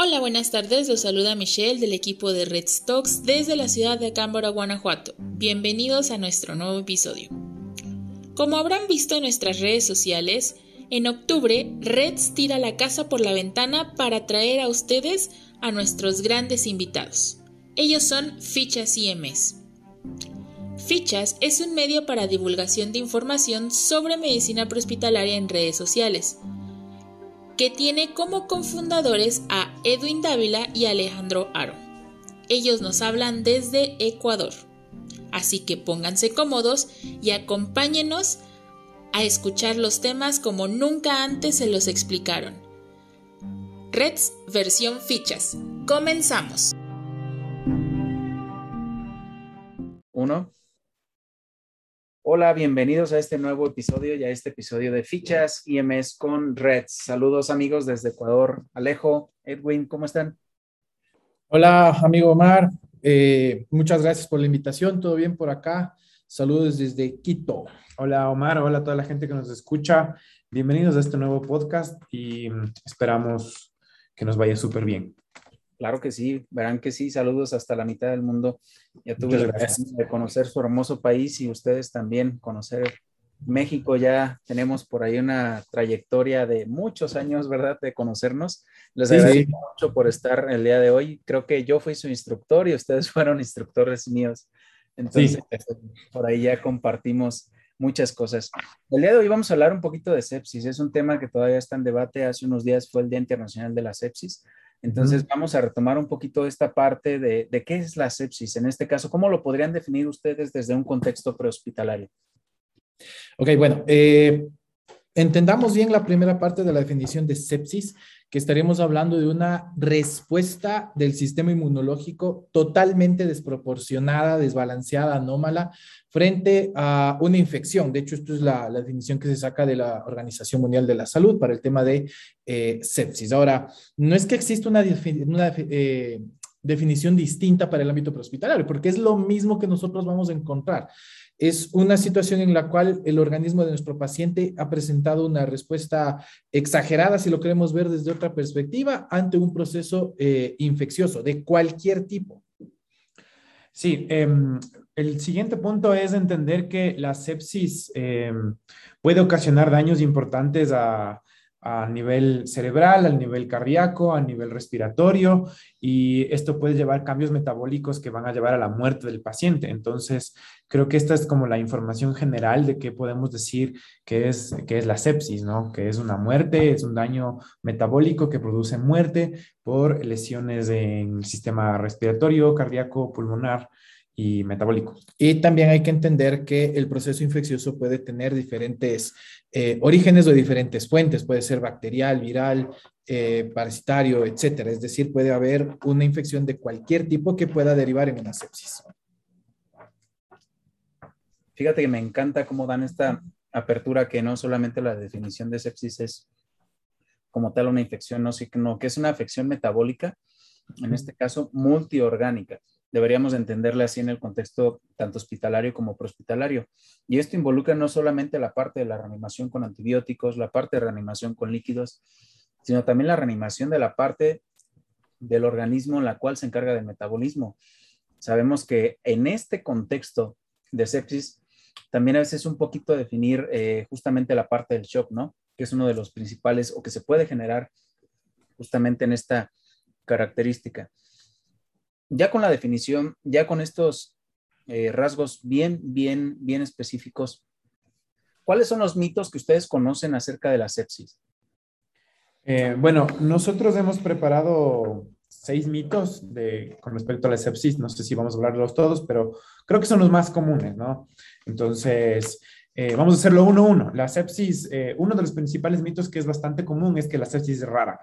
Hola, buenas tardes. Los saluda Michelle del equipo de Red Stocks desde la ciudad de Cámbora, Guanajuato. Bienvenidos a nuestro nuevo episodio. Como habrán visto en nuestras redes sociales, en octubre Reds tira la casa por la ventana para traer a ustedes a nuestros grandes invitados. Ellos son Fichas IMS. Fichas es un medio para divulgación de información sobre medicina prehospitalaria en redes sociales, que tiene como cofundadores a Edwin Dávila y Alejandro Aro. Ellos nos hablan desde Ecuador. Así que pónganse cómodos y acompáñenos a escuchar los temas como nunca antes se los explicaron. Reds versión fichas. Comenzamos. Uno. Hola, bienvenidos a este nuevo episodio y a este episodio de Fichas IMS con Reds. Saludos amigos desde Ecuador. Alejo, Edwin, ¿cómo están? Hola, amigo Omar. Eh, muchas gracias por la invitación. ¿Todo bien por acá? Saludos desde Quito. Hola Omar, hola a toda la gente que nos escucha. Bienvenidos a este nuevo podcast y esperamos que nos vaya súper bien. Claro que sí, verán que sí. Saludos hasta la mitad del mundo. Ya tuve la de conocer su hermoso país y ustedes también conocer México. Ya tenemos por ahí una trayectoria de muchos años, ¿verdad? De conocernos. Les agradezco mucho por estar el día de hoy. Creo que yo fui su instructor y ustedes fueron instructores míos. Entonces, por ahí ya compartimos muchas cosas. El día de hoy vamos a hablar un poquito de sepsis. Es un tema que todavía está en debate. Hace unos días fue el Día Internacional de la Sepsis. Entonces, vamos a retomar un poquito esta parte de, qué es la sepsis. En este caso, ¿cómo lo podrían definir ustedes desde un contexto prehospitalario? Ok, bueno, eh, entendamos bien la primera parte de la definición de sepsis, que estaremos hablando de una respuesta del sistema inmunológico totalmente desproporcionada, desbalanceada, anómala, frente a una infección. De hecho, esto es la, definición que se saca de la Organización Mundial de la Salud para el tema de eh, sepsis. Ahora, no es que exista una, eh, definición distinta para el ámbito prehospitalario, porque es lo mismo que nosotros vamos a encontrar es una situación en la cual el organismo de nuestro paciente ha presentado una respuesta exagerada, si lo queremos ver desde otra perspectiva, ante un proceso eh, infeccioso de cualquier tipo. Sí, em, el siguiente punto es entender que la sepsis em, puede ocasionar daños importantes a, a nivel cerebral, al nivel cardíaco, a nivel respiratorio, y esto puede llevar cambios metabólicos que van a llevar a la muerte del paciente. Entonces, creo que esta es como la información general de qué podemos decir que es, que es la sepsis, ¿no? Que es una muerte, es un daño metabólico que produce muerte por lesiones en el sistema respiratorio, cardíaco, pulmonar y metabólico. Y también hay que entender que el proceso infeccioso puede tener diferentes eh, orígenes o diferentes fuentes, puede ser bacterial, viral, eh, parasitario, etcétera. Es decir, puede haber una infección de cualquier tipo que pueda derivar en una sepsis. Fíjate que me encanta cómo dan esta apertura que no solamente la definición de sepsis es como tal una infección, no, sino que es una afección metabólica, en este caso multiorgánica deberíamos entenderle así en el contexto tanto hospitalario como prehospitalario. Y esto involucra no solamente la parte de la reanimación con antibióticos, la parte de reanimación con líquidos, sino también la reanimación de la parte del organismo en la cual se encarga del metabolismo. Sabemos que en este contexto de sepsis, también a veces es un poquito definir eh, justamente la parte del shock, ¿no? Que es uno de los principales o que se puede generar justamente en esta característica ya con la definición, ya con estos eh, rasgos bien, bien, bien específicos, ¿cuáles son los mitos que ustedes conocen acerca de la sepsis? Eh, bueno, nosotros hemos preparado seis mitos con respecto a la sepsis. No sé si vamos a hablarlos todos, pero creo que son los más comunes, ¿no? Entonces, eh, vamos a hacerlo uno a uno. La sepsis, uno de los principales mitos que es bastante común es que la sepsis es rara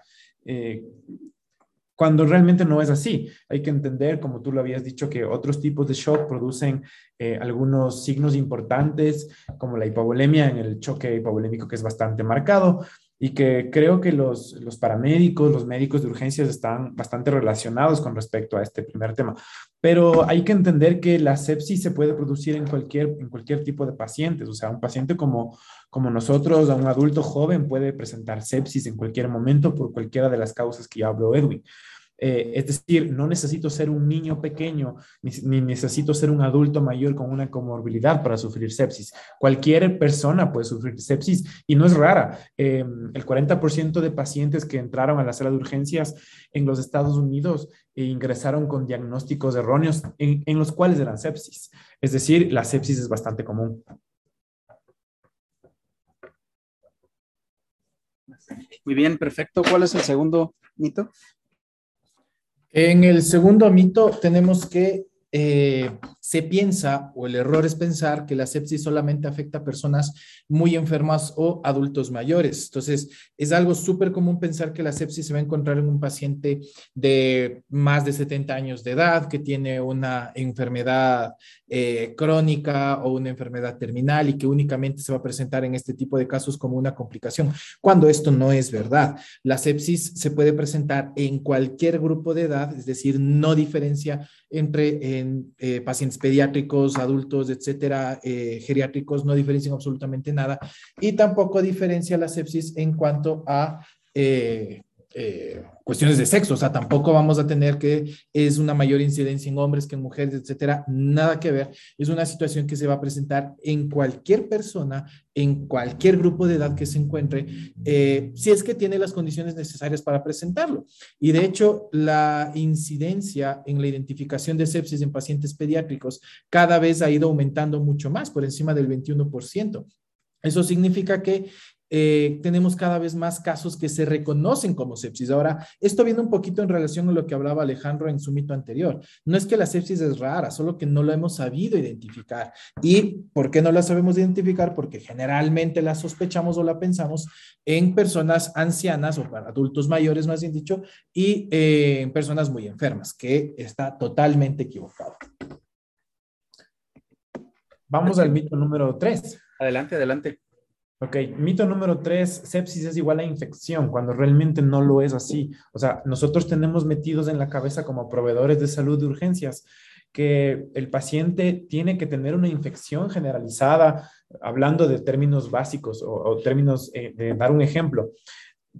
cuando realmente no es así. Hay que entender, como tú lo habías dicho, que otros tipos de shock producen eh, algunos signos importantes, como la hipovolemia en el choque hipovolémico, que es bastante marcado, y que creo que los, los paramédicos, los médicos de urgencias están bastante relacionados con respecto a este primer tema. Pero hay que entender que la sepsis se puede producir en cualquier, en cualquier tipo de pacientes. O sea, un paciente como, como nosotros, a un adulto joven, puede presentar sepsis en cualquier momento por cualquiera de las causas que ya habló Edwin. Eh, es decir, no necesito ser un niño pequeño, ni, necesito ser un adulto mayor con una comorbilidad para sufrir sepsis. Cualquier persona puede sufrir sepsis y no es rara. Em, el 40% de pacientes que entraron a la sala de urgencias en los Estados Unidos e ingresaron con diagnósticos erróneos en, en los cuales eran sepsis. Es decir, la sepsis es bastante común. Muy bien, perfecto. ¿Cuál es el segundo mito? En el segundo mito tenemos que eh, se piensa, o el error es pensar que la sepsis solamente afecta a personas muy enfermas o adultos mayores. Entonces, es algo súper común pensar que la sepsis se va a encontrar en un paciente de más de 70 años de edad, que tiene una enfermedad eh, crónica o una enfermedad terminal y que únicamente se va a presentar en este tipo de casos como una complicación, cuando esto no es verdad. La sepsis se puede presentar en cualquier grupo de edad, es decir, no diferencia entre en, eh, pacientes pediátricos, adultos, etcétera, eh, geriátricos, no diferencian absolutamente nada. Y tampoco diferencia la sepsis en cuanto a eh, cuestiones de sexo, o sea, tampoco vamos a tener que es una mayor incidencia en hombres que en mujeres, etcétera, nada que ver. Es una situación que se va a presentar en cualquier persona, en cualquier grupo de edad que se encuentre, eh, si es que tiene las condiciones necesarias para presentarlo. Y de hecho, la incidencia en la identificación de sepsis en pacientes pediátricos cada vez ha ido aumentando mucho más, por encima del 21%. Eso significa que eh, tenemos cada vez más casos que se reconocen como sepsis. Ahora, esto viene un poquito en relación a lo que hablaba Alejandro en su mito anterior. No es que la sepsis es rara, solo que no lo hemos sabido identificar. ¿Y por qué no la sabemos identificar? Porque generalmente la sospechamos o la pensamos en personas ancianas o para adultos mayores, más bien dicho, y eh, en personas muy enfermas, que está totalmente equivocado. Vamos al mito número tres. Adelante, adelante. Ok, mito número tres, sepsis es igual a infección, cuando realmente no lo es así. O sea, nosotros tenemos metidos en la cabeza como proveedores de salud de urgencias que el paciente tiene que tener una infección generalizada, hablando de términos básicos o, términos, eh, de dar un ejemplo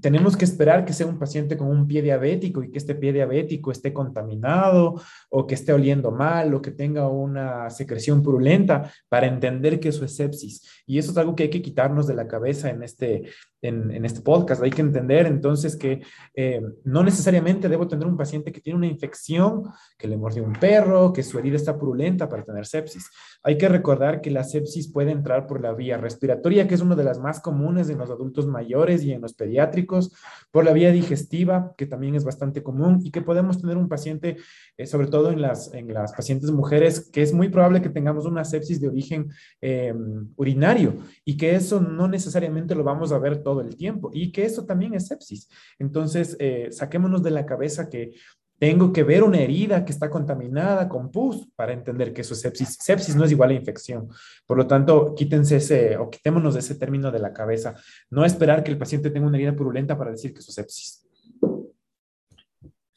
tenemos que esperar que sea un paciente con un pie diabético y que este pie diabético esté contaminado o que esté oliendo mal o que tenga una secreción purulenta para entender que eso es sepsis. Y eso es algo que hay que quitarnos de la cabeza en este, en, este podcast. Hay que entender entonces que eh, no necesariamente debo tener un paciente que tiene una infección, que le mordió un perro, que su herida está purulenta para tener sepsis. Hay que recordar que la sepsis puede entrar por la vía respiratoria, que es una de las más comunes en los adultos mayores y en los pediátricos, por la vía digestiva, que también es bastante común, y que podemos tener un paciente, eh, sobre todo en las, en las pacientes mujeres, que es muy probable que tengamos una sepsis de origen eh, urinario y que eso no necesariamente lo vamos a ver todo el tiempo y que eso también es sepsis. Entonces, eh, saquémonos de la cabeza que tengo que ver una herida que está contaminada con pus para entender que eso es sepsis. Sepsis no es igual a infección. Por lo tanto, quítense ese o quitémonos de ese término de la cabeza. No esperar que el paciente tenga una herida purulenta para decir que eso es sepsis.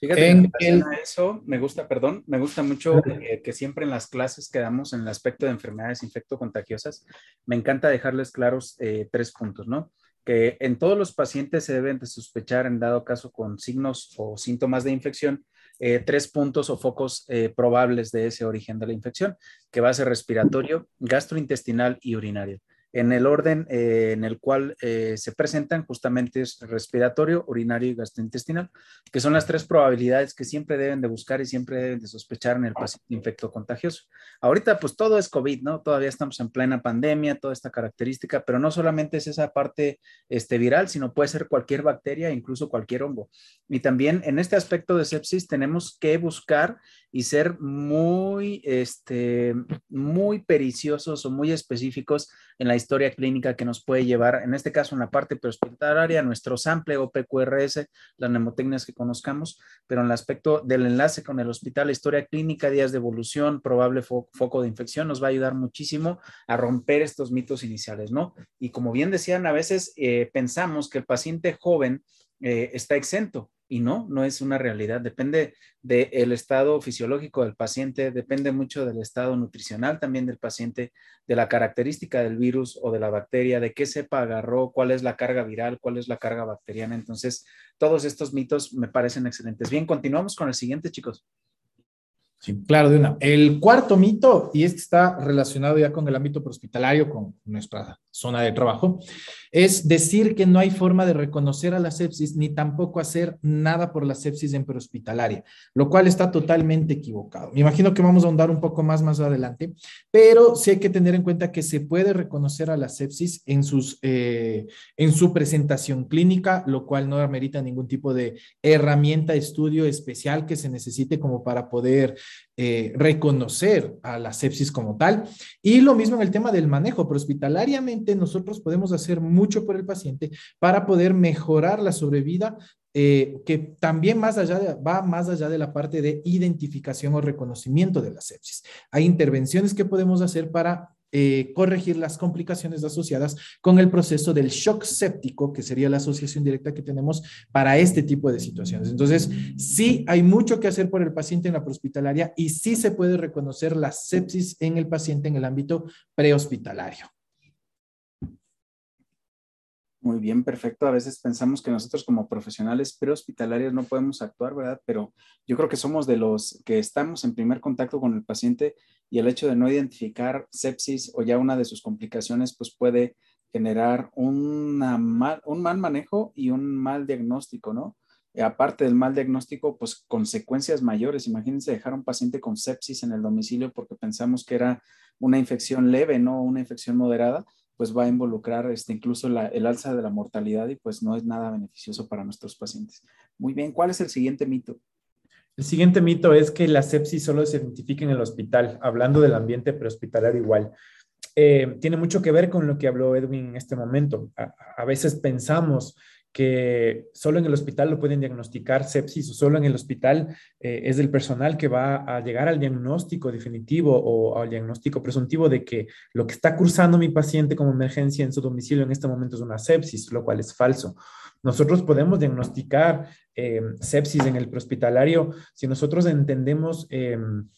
Fíjate, en eso me gusta, perdón, me gusta mucho que, siempre en las clases que damos en el aspecto de enfermedades infecto-contagiosas, me encanta dejarles claros eh, tres puntos, ¿no? En todos los pacientes se deben de sospechar, en dado caso con signos o síntomas de infección, eh, tres puntos o focos eh, probables de ese origen de la infección, que va a ser respiratorio, gastrointestinal y urinario en el orden eh, en el cual eh, se presentan justamente es respiratorio, urinario y gastrointestinal, que son las tres probabilidades que siempre deben de buscar y siempre deben de sospechar en el paciente infecto contagioso. Ahorita pues todo es COVID, ¿no? Todavía estamos en plena pandemia, toda esta característica, pero no solamente es esa parte este, viral, sino puede ser cualquier bacteria, incluso cualquier hongo. Y también en este aspecto de sepsis tenemos que buscar y ser muy, este, muy periciosos o muy específicos en la historia clínica que nos puede llevar, en este caso en la parte prehospitalaria, nuestro sample o PQRS, las mnemotecnias que conozcamos, pero en el aspecto del enlace con el hospital, historia clínica, días de evolución, probable foco de infección, nos va a ayudar muchísimo a romper estos mitos iniciales, ¿no? Y como bien decían, a veces eh, pensamos que el paciente joven eh, está exento y no, no es una realidad. Depende del estado fisiológico del paciente, depende mucho del estado nutricional también del paciente, de la característica del virus o de la bacteria, de qué cepa agarró, cuál es la carga viral, cuál es la carga bacteriana. Entonces, todos estos mitos me parecen excelentes. Bien, continuamos con el siguiente, chicos. Sí, claro, de una. El cuarto mito, y este está relacionado ya con el ámbito hospitalario, con nuestra zona de trabajo, es decir que no hay forma de reconocer a la sepsis ni tampoco hacer nada por la sepsis en prehospitalaria, lo cual está totalmente equivocado. Me imagino que vamos a ahondar un poco más más adelante, pero sí hay que tener en cuenta que se puede reconocer a la sepsis en, sus, eh, en su presentación clínica, lo cual no amerita ningún tipo de herramienta, estudio especial que se necesite como para poder eh, reconocer a la sepsis como tal. Y lo mismo en el tema del manejo, pero hospitalariamente nosotros podemos hacer mucho por el paciente para poder mejorar la sobrevida eh, que también más allá va más allá de la parte de identificación o reconocimiento de la sepsis. Hay intervenciones que podemos hacer para eh, corregir las complicaciones asociadas con el proceso del shock séptico, que sería la asociación directa que tenemos para este tipo de situaciones. Entonces, sí hay mucho que hacer por el paciente en la prehospitalaria y sí se puede reconocer la sepsis en el paciente en el ámbito prehospitalario. Muy bien, perfecto. A veces pensamos que nosotros como profesionales prehospitalarios no podemos actuar, ¿verdad? Pero yo creo que somos de los que estamos en primer contacto con el paciente y el hecho de no identificar sepsis o ya una de sus complicaciones, pues puede generar una mal, un mal manejo y un mal diagnóstico, ¿no? aparte del mal diagnóstico, pues consecuencias mayores. Imagínense dejar a un paciente con sepsis en el domicilio porque pensamos que era una infección leve, no una infección moderada pues va a involucrar este, incluso el alza de la mortalidad y pues no es nada beneficioso para nuestros pacientes. Muy bien, ¿cuál es el siguiente mito? El siguiente mito es que la sepsis solo se identifica en el hospital, hablando del ambiente prehospitalario igual. Eh, tiene mucho que ver con lo que habló Edwin en este momento. a veces pensamos que solo en el hospital lo pueden diagnosticar sepsis o solo en el hospital eh, es el personal que va a llegar al diagnóstico definitivo o al diagnóstico presuntivo de que lo que está cursando mi paciente como emergencia en su domicilio en este momento es una sepsis, lo cual es falso. Nosotros podemos diagnosticar eh, sepsis en el prehospitalario si nosotros entendemos... Em,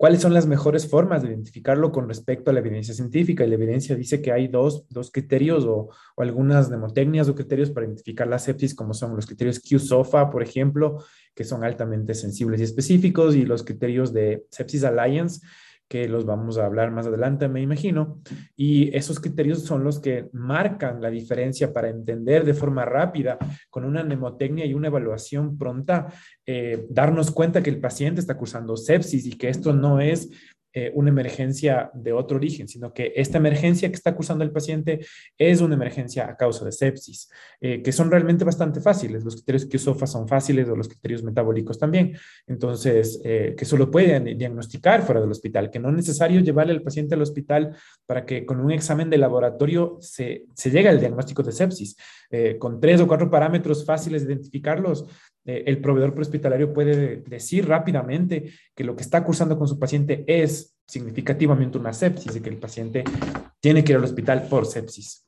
¿Cuáles son las mejores formas de identificarlo con respecto a la evidencia científica? Y la evidencia dice que hay dos, criterios o, algunas mnemotecnias o criterios para identificar la sepsis, como son los criterios Q-SOFA, por ejemplo, que son altamente sensibles y específicos, y los criterios de Sepsis Alliance, que los vamos a hablar más adelante, me imagino. Y esos criterios son los que marcan la diferencia para entender de forma rápida, con una mnemotecnia y una evaluación pronta, eh, darnos cuenta que el paciente está cursando sepsis y que esto no es eh, una emergencia de otro origen, sino que esta emergencia que está cursando el paciente es una emergencia a causa de sepsis, eh, que son realmente bastante fáciles. Los criterios que son fáciles o los criterios metabólicos también. Entonces, eh, que solo pueden diagnosticar fuera del hospital, que no es necesario llevarle al paciente al hospital para que con un examen de laboratorio se, se llegue al diagnóstico de sepsis. con tres o cuatro parámetros fáciles de identificarlos, el proveedor prehospitalario puede decir rápidamente que lo que está cursando con su paciente es significativamente una sepsis y que el paciente tiene que ir al hospital por sepsis.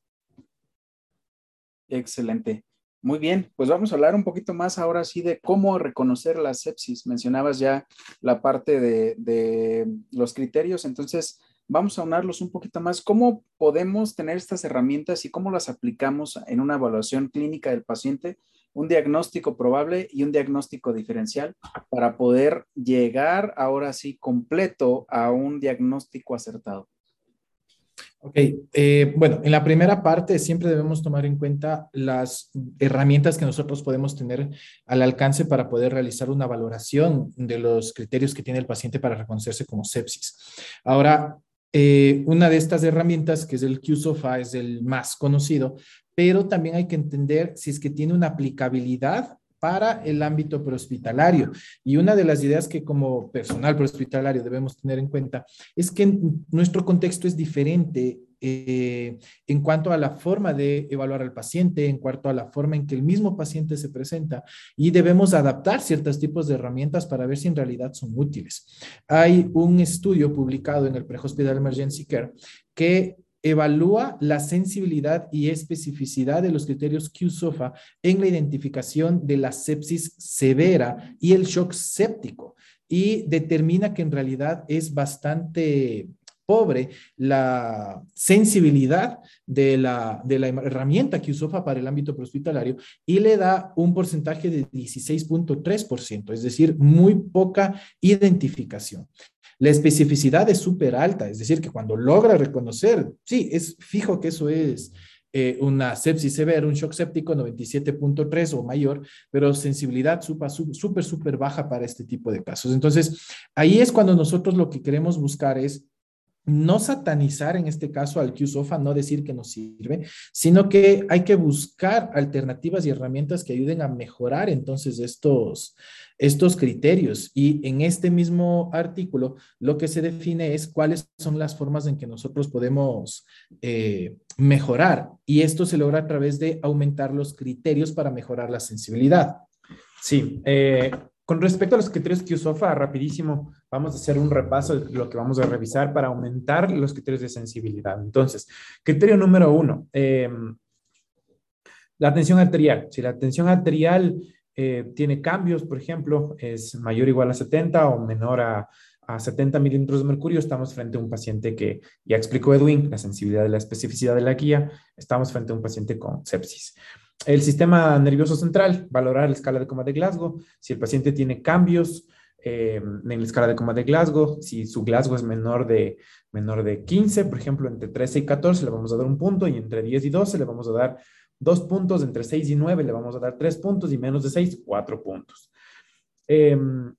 Excelente. Muy bien, pues vamos a hablar un poquito más ahora sí de cómo reconocer la sepsis. Mencionabas ya la parte de, de los criterios, entonces vamos a unarlos un poquito más. ¿Cómo podemos tener estas herramientas y cómo las aplicamos en una evaluación clínica del paciente un diagnóstico probable y un diagnóstico diferencial para poder llegar ahora sí completo a un diagnóstico acertado. Ok, eh, bueno, en la primera parte siempre debemos tomar en cuenta las herramientas que nosotros podemos tener al alcance para poder realizar una valoración de los criterios que tiene el paciente para reconocerse como sepsis. Ahora, eh, una de estas herramientas, que es el QSOFA, es el más conocido, pero también hay que entender si es que tiene una aplicabilidad para el ámbito prehospitalario. Y una de las ideas que como personal prehospitalario debemos tener en cuenta es que nuestro contexto es diferente eh, en cuanto a la forma de evaluar al paciente, en cuanto a la forma en que el mismo paciente se presenta y debemos adaptar ciertos tipos de herramientas para ver si en realidad son útiles. Hay un estudio publicado en el Pre-Hospital Emergency Care que evalúa la sensibilidad y especificidad de los criterios QSOFA en la identificación de la sepsis severa y el shock séptico y determina que en realidad es bastante pobre la sensibilidad de la, de la herramienta que para el ámbito prehospitalario y le da un porcentaje de 16.3%, es decir, muy poca identificación. La especificidad es súper alta, es decir, que cuando logra reconocer, sí, es fijo que eso es eh, una sepsis severa, un shock séptico 97.3 o mayor, pero sensibilidad súper, súper baja para este tipo de casos. Entonces, ahí es cuando nosotros lo que queremos buscar es no satanizar en este caso al QSOFA, no decir que no sirve, sino que hay que buscar alternativas y herramientas que ayuden a mejorar entonces estos, estos criterios. Y en este mismo artículo lo que se define es cuáles son las formas en que nosotros podemos eh, mejorar. Y esto se logra a través de aumentar los criterios para mejorar la sensibilidad. Sí, eh, con respecto a los criterios QSOFA, rapidísimo, vamos a hacer un repaso de lo que vamos a revisar para aumentar los criterios de sensibilidad. Entonces, criterio número uno, em, la tensión arterial. Si la tensión arterial eh, tiene cambios, por ejemplo, es mayor o igual a 70 o menor a, a 70 milímetros de mercurio, estamos frente a un paciente que, ya explicó Edwin, la sensibilidad y la especificidad de la guía, estamos frente a un paciente con sepsis. El sistema nervioso central, valorar la escala de coma de Glasgow, si el paciente tiene cambios eh, en la escala de coma de Glasgow, si su Glasgow es menor de, menor de 15, por ejemplo, entre 13 y 14 le vamos a dar un punto y entre 10 y 12 le vamos a dar dos puntos, entre 6 y 9 le vamos a dar tres puntos y menos de 6, cuatro puntos. Em,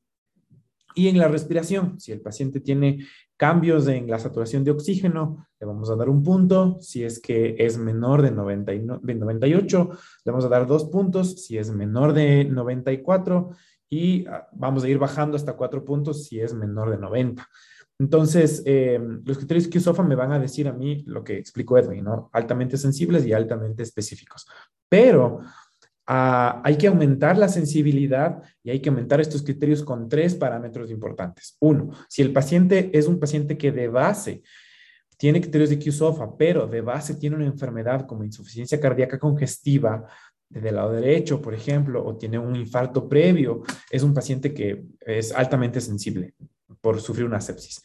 y en la respiración, si el paciente tiene cambios en la saturación de oxígeno, le vamos a dar un punto. Si es que es menor de, 98, le vamos a dar dos puntos. Si es menor de 94, y ah, vamos a ir bajando hasta cuatro puntos si es menor de 90. Entonces, eh, los criterios QSOFA me van a decir a mí lo que explicó Edwin, ¿no? Altamente sensibles y altamente específicos. Pero Ah, hay que aumentar la sensibilidad y hay que aumentar estos criterios con tres parámetros importantes. Uno, si el paciente es un paciente que de base tiene criterios de QSOFA, pero de base tiene una enfermedad como insuficiencia cardíaca congestiva del lado derecho, por ejemplo, o tiene un infarto previo, es un paciente que es altamente sensible por sufrir una sepsis.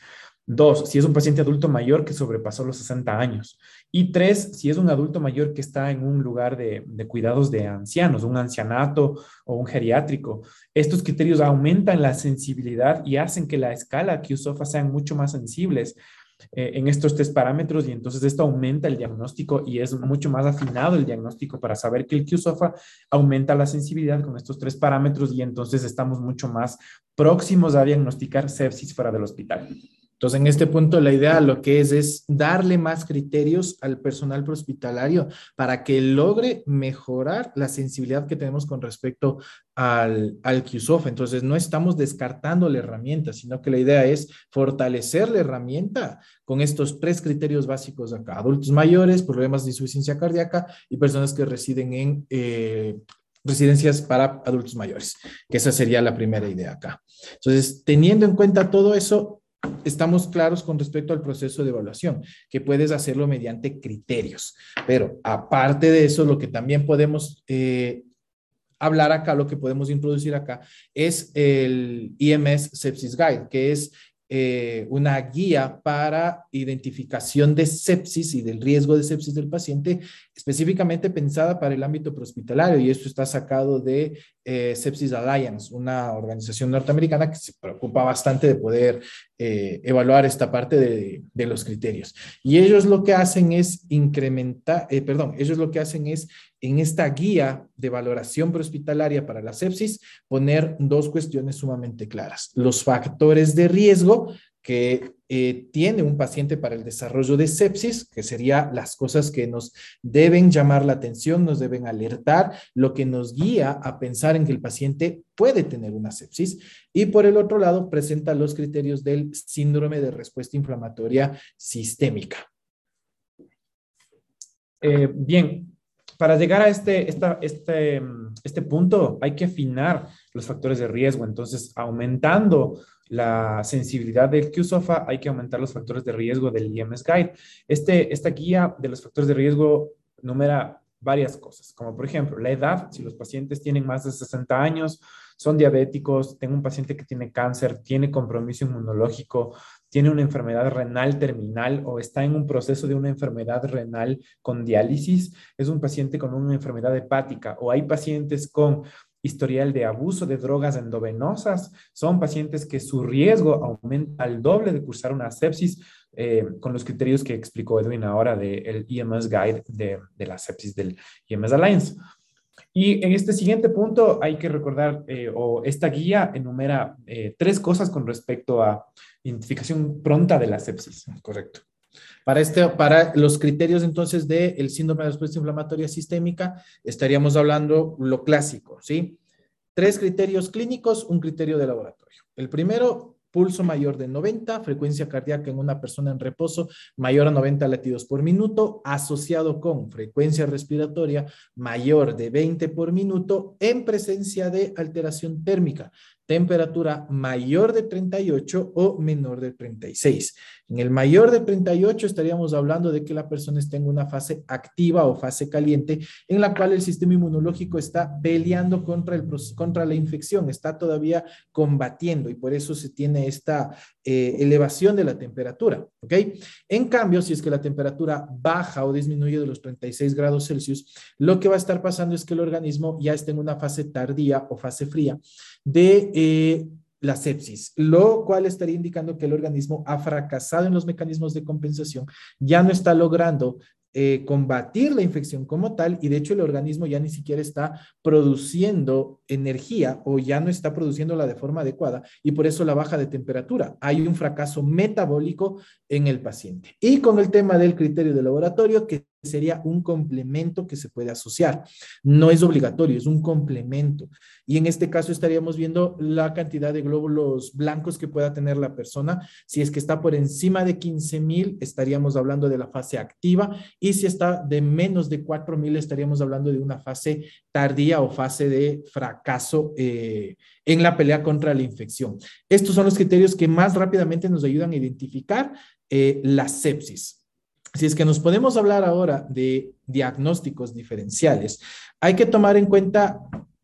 Dos, si es un paciente adulto mayor que sobrepasó los 60 años. Y tres, si es un adulto mayor que está en un lugar de, cuidados de ancianos, un ancianato o un geriátrico. Estos criterios aumentan la sensibilidad y hacen que la escala QSOFA sean mucho más sensibles eh, en estos tres parámetros y entonces esto aumenta el diagnóstico y es mucho más afinado el diagnóstico para saber que el QSOFA aumenta la sensibilidad con estos tres parámetros y entonces estamos mucho más próximos a diagnosticar sepsis fuera del hospital. Entonces, en este punto, la idea lo que es es darle más criterios al personal hospitalario para que logre mejorar la sensibilidad que tenemos con respecto al, al QSOF. Entonces, no estamos descartando la herramienta, sino que la idea es fortalecer la herramienta con estos tres criterios básicos acá. Adultos mayores, problemas de insuficiencia cardíaca y personas que residen en eh, residencias para adultos mayores, que esa sería la primera idea acá. Entonces, teniendo en cuenta todo eso, estamos claros con respecto al proceso de evaluación, que puedes hacerlo mediante criterios. Pero aparte de eso, lo que también podemos eh, hablar acá, lo que podemos introducir acá, es el IMS Sepsis Guide, que es eh, una guía para identificación de sepsis y del riesgo de sepsis del paciente, específicamente pensada para el ámbito prehospitalario. Y esto está sacado de eh, Sepsis Alliance, una organización norteamericana que se preocupa bastante de poder eh, evaluar esta parte de, de, los criterios. Y ellos lo que hacen es incrementar, perdón, ellos lo que hacen es en esta guía de valoración prehospitalaria para la sepsis poner dos cuestiones sumamente claras. Los factores de riesgo que eh, tiene un paciente para el desarrollo de sepsis, que sería las cosas que nos deben llamar la atención, nos deben alertar, lo que nos guía a pensar en que el paciente puede tener una sepsis. Y por el otro lado, presenta los criterios del síndrome de respuesta inflamatoria sistémica. Eh, bien, para llegar a este, este, este punto hay que afinar los factores de riesgo. Entonces, aumentando la sensibilidad del QSOFA, hay que aumentar los factores de riesgo del IMS Guide. Este, esta guía de los factores de riesgo numera varias cosas, como por ejemplo la edad, si los pacientes tienen más de 60 años, son diabéticos, tengo un paciente que tiene cáncer, tiene compromiso inmunológico, tiene una enfermedad renal terminal o está en un proceso de una enfermedad renal con diálisis, es un paciente con una enfermedad hepática o hay pacientes con historial de abuso de drogas endovenosas, son pacientes que su riesgo aumenta al doble de cursar una sepsis eh, con los criterios que explicó Edwin ahora del EMS Guide de, de la sepsis del EMS Alliance. Y en este siguiente punto hay que recordar, eh, o esta guía enumera eh, tres cosas con respecto a identificación pronta de la sepsis. Correcto. Para, este, para los criterios entonces del síndrome de respuesta inflamatoria sistémica, estaríamos hablando lo clásico, ¿sí? Tres criterios clínicos, un criterio de laboratorio. El primero, pulso mayor de 90, frecuencia cardíaca en una persona en reposo mayor a 90 latidos por minuto, asociado con frecuencia respiratoria mayor de 20 por minuto en presencia de alteración térmica, temperatura mayor de 38 o menor de 36. En el mayor de 38 estaríamos hablando de que la persona está en una fase activa o fase caliente en la cual el sistema inmunológico está peleando contra, el, contra la infección, está todavía combatiendo y por eso se tiene esta eh, elevación de la temperatura. ¿ok? En cambio, si es que la temperatura baja o disminuye de los 36 grados Celsius, lo que va a estar pasando es que el organismo ya está en una fase tardía o fase fría de eh, la sepsis, lo cual estaría indicando que el organismo ha fracasado en los mecanismos de compensación, ya no está logrando eh, combatir la infección como tal y de hecho el organismo ya ni siquiera está produciendo energía o ya no está produciéndola de forma adecuada y por eso la baja de temperatura. Hay un fracaso metabólico en el paciente. Y con el tema del criterio de laboratorio, que sería un complemento que se puede asociar. No es obligatorio, es un complemento. Y en este caso estaríamos viendo la cantidad de glóbulos blancos que pueda tener la persona. Si es que está por encima de 15 mil, estaríamos hablando de la fase activa. Y si está de menos de 4 mil, estaríamos hablando de una fase tardía o fase de fracaso eh, en la pelea contra la infección. Estos son los criterios que más rápidamente nos ayudan a identificar eh, la sepsis. Si es que nos podemos hablar ahora de diagnósticos diferenciales, hay que tomar en cuenta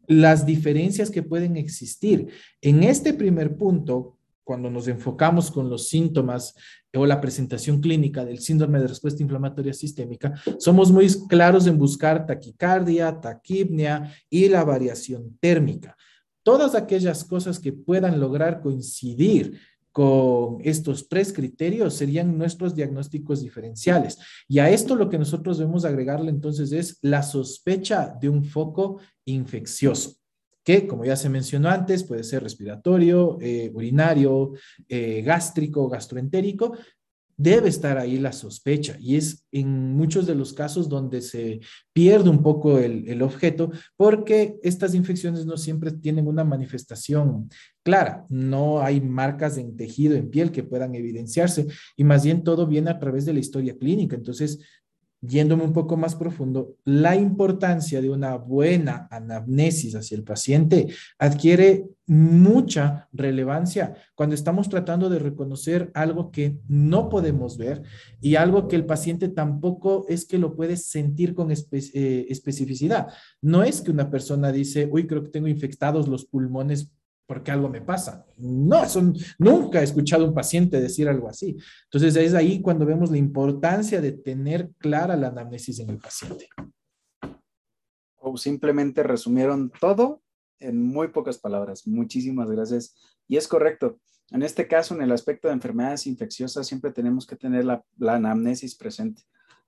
las diferencias que pueden existir. En este primer punto, cuando nos enfocamos con los síntomas o la presentación clínica del síndrome de respuesta inflamatoria sistémica, somos muy claros en buscar taquicardia, taquipnea y la variación térmica. Todas aquellas cosas que puedan lograr coincidir con estos tres criterios serían nuestros diagnósticos diferenciales. Y a esto lo que nosotros debemos agregarle entonces es la sospecha de un foco infeccioso que, como ya se mencionó antes, puede ser respiratorio, eh, urinario, eh, gástrico, gastroentérico, debe estar ahí la sospecha. Y es en muchos de los casos donde se pierde un poco el, objeto porque estas infecciones no siempre tienen una manifestación clara, no hay marcas en tejido, en piel que puedan evidenciarse. Y más bien todo viene a través de la historia clínica. Entonces, yéndome un poco más profundo, la importancia de una buena anamnesis hacia el paciente adquiere mucha relevancia cuando estamos tratando de reconocer algo que no podemos ver y algo que el paciente tampoco es que lo puede sentir con eh, especificidad. No es que una persona dice, uy, creo que tengo infectados los pulmones porque algo me pasa. No, son, nunca he escuchado a un paciente decir algo así. Entonces es ahí cuando vemos la importancia de tener clara la anamnesis en el paciente. O simplemente resumieron todo en muy pocas palabras. Muchísimas gracias. Y es correcto. En este caso, en el aspecto de enfermedades infecciosas, siempre tenemos que tener la, anamnesis presente.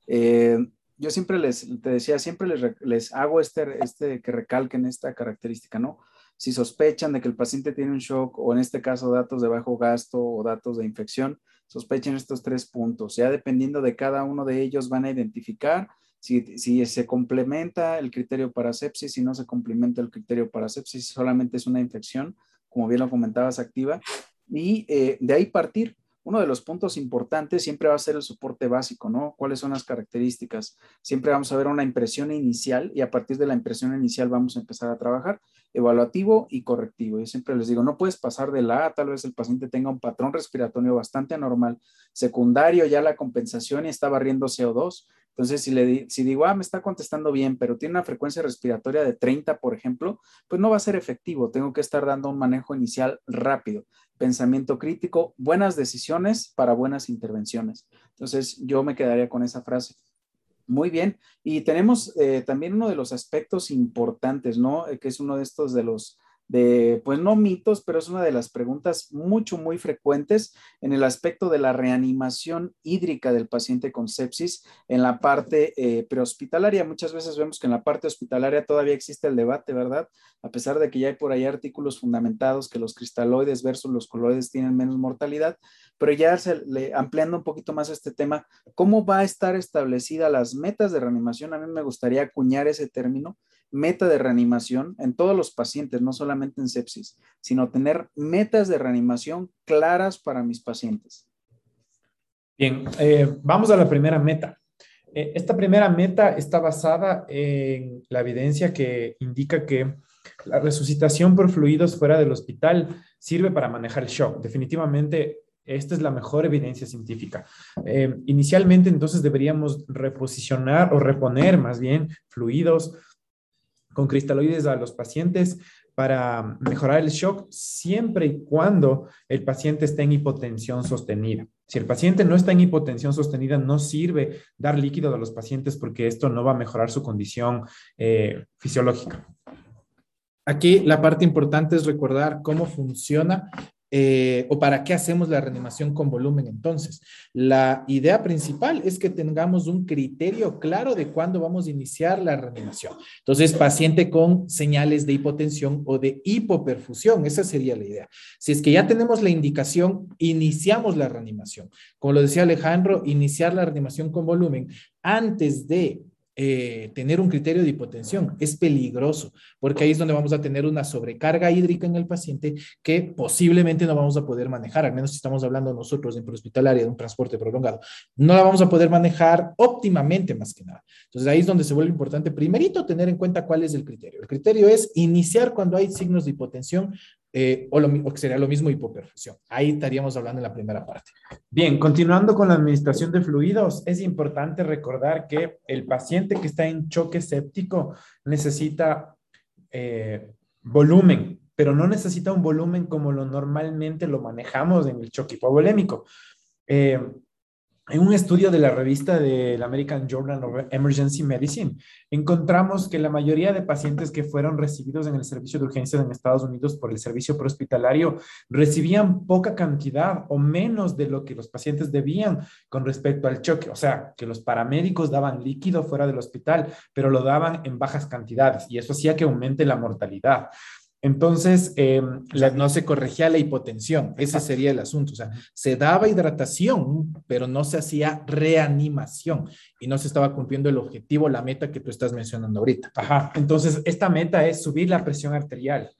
Eh, yo siempre les, te decía, siempre les, les hago este, este, que recalquen esta característica, ¿no? Si sospechan de que el paciente tiene un shock o en este caso datos de bajo gasto o datos de infección, sospechen estos tres puntos. Ya dependiendo de cada uno de ellos van a identificar si, si, se complementa el criterio para sepsis, si no se complementa el criterio para sepsis, solamente es una infección, como bien lo comentabas, activa, y eh, de ahí partir uno de los puntos importantes siempre va a ser el soporte básico, ¿no? ¿Cuáles son las características? Siempre vamos a ver una impresión inicial y a partir de la impresión inicial vamos a empezar a trabajar evaluativo y correctivo. Yo siempre les digo, no puedes pasar de la A, tal vez el paciente tenga un patrón respiratorio bastante anormal, secundario ya la compensación y está barriendo CO2, entonces, si, le, si digo, ah, me está contestando bien, pero tiene una frecuencia respiratoria de 30, por ejemplo, pues no va a ser efectivo. Tengo que estar dando un manejo inicial rápido, pensamiento crítico, buenas decisiones para buenas intervenciones. Entonces, yo me quedaría con esa frase. Muy bien. Y tenemos eh, también uno de los aspectos importantes, ¿no? Eh, que es uno de estos de los de, pues no mitos, pero es una de las preguntas mucho, muy frecuentes en el aspecto de la reanimación hídrica del paciente con sepsis en la parte eh, prehospitalaria. Muchas veces vemos que en la parte hospitalaria todavía existe el debate, ¿verdad? A pesar de que ya hay por ahí artículos fundamentados que los cristaloides versus los coloides tienen menos mortalidad, pero ya se le, ampliando un poquito más este tema, ¿cómo va a estar establecida las metas de reanimación? A mí me gustaría acuñar ese término meta de reanimación en todos los pacientes, no solamente en sepsis, sino tener metas de reanimación claras para mis pacientes. Bien, eh, vamos a la primera meta. Eh, esta primera meta está basada en la evidencia que indica que la resucitación por fluidos fuera del hospital sirve para manejar el shock. Definitivamente, esta es la mejor evidencia científica. Eh, inicialmente, entonces, deberíamos reposicionar o reponer más bien fluidos con cristaloides a los pacientes para mejorar el shock siempre y cuando el paciente esté en hipotensión sostenida. Si el paciente no está en hipotensión sostenida, no sirve dar líquido a los pacientes porque esto no va a mejorar su condición eh, fisiológica. Aquí la parte importante es recordar cómo funciona eh, o para qué hacemos la reanimación con volumen entonces. La idea principal es que tengamos un criterio claro de cuándo vamos a iniciar la reanimación. Entonces, paciente con señales de hipotensión o de hipoperfusión, esa sería la idea. Si es que ya tenemos la indicación, iniciamos la reanimación. Como lo decía Alejandro, iniciar la reanimación con volumen antes de eh, tener un criterio de hipotensión. Es peligroso porque ahí es donde vamos a tener una sobrecarga hídrica en el paciente que posiblemente no vamos a poder manejar, al menos si estamos hablando nosotros en prehospitalaria de un transporte prolongado. No la vamos a poder manejar óptimamente más que nada. Entonces ahí es donde se vuelve importante primerito tener en cuenta cuál es el criterio. El criterio es iniciar cuando hay signos de hipotensión eh, o, lo, que sería lo mismo hipoperfusión. Ahí estaríamos hablando en la primera parte. Bien, continuando con la administración de fluidos, es importante recordar que el paciente que está en choque séptico necesita eh, volumen, pero no necesita un volumen como lo normalmente lo manejamos en el choque hipovolémico. Eh, en un estudio de la revista del American Journal of Emergency Medicine, encontramos que la mayoría de pacientes que fueron recibidos en el servicio de urgencias en Estados Unidos por el servicio prehospitalario recibían poca cantidad o menos de lo que los pacientes debían con respecto al choque. O sea, que los paramédicos daban líquido fuera del hospital, pero lo daban en bajas cantidades y eso hacía que aumente la mortalidad. Entonces, eh, no se corregía la hipotensión, ese sería el asunto. O sea, se daba hidratación, pero no se hacía reanimación y no se estaba cumpliendo el objetivo, la meta que tú estás mencionando ahorita. Ajá, entonces esta meta es subir la presión arterial.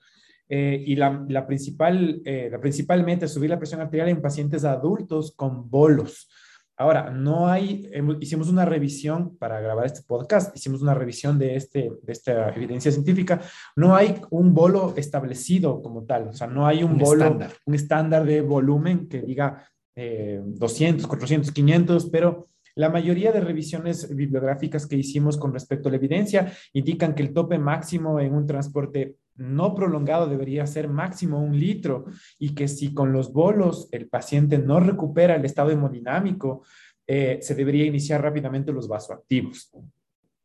Eh, y la, principal, eh, la principal meta es subir la presión arterial en pacientes adultos con bolos. Ahora, no hay, hicimos una revisión para grabar este podcast, hicimos una revisión de, este, de esta evidencia científica. No hay un bolo establecido como tal, o sea, no hay un, bolo, estándar. un estándar de volumen que diga 200, 400, 500, pero la mayoría de revisiones bibliográficas que hicimos con respecto a la evidencia indican que el tope máximo en un transporte no prolongado debería ser máximo un litro y que si con los bolos el paciente no recupera el estado hemodinámico, eh, se debería iniciar rápidamente los vasoactivos.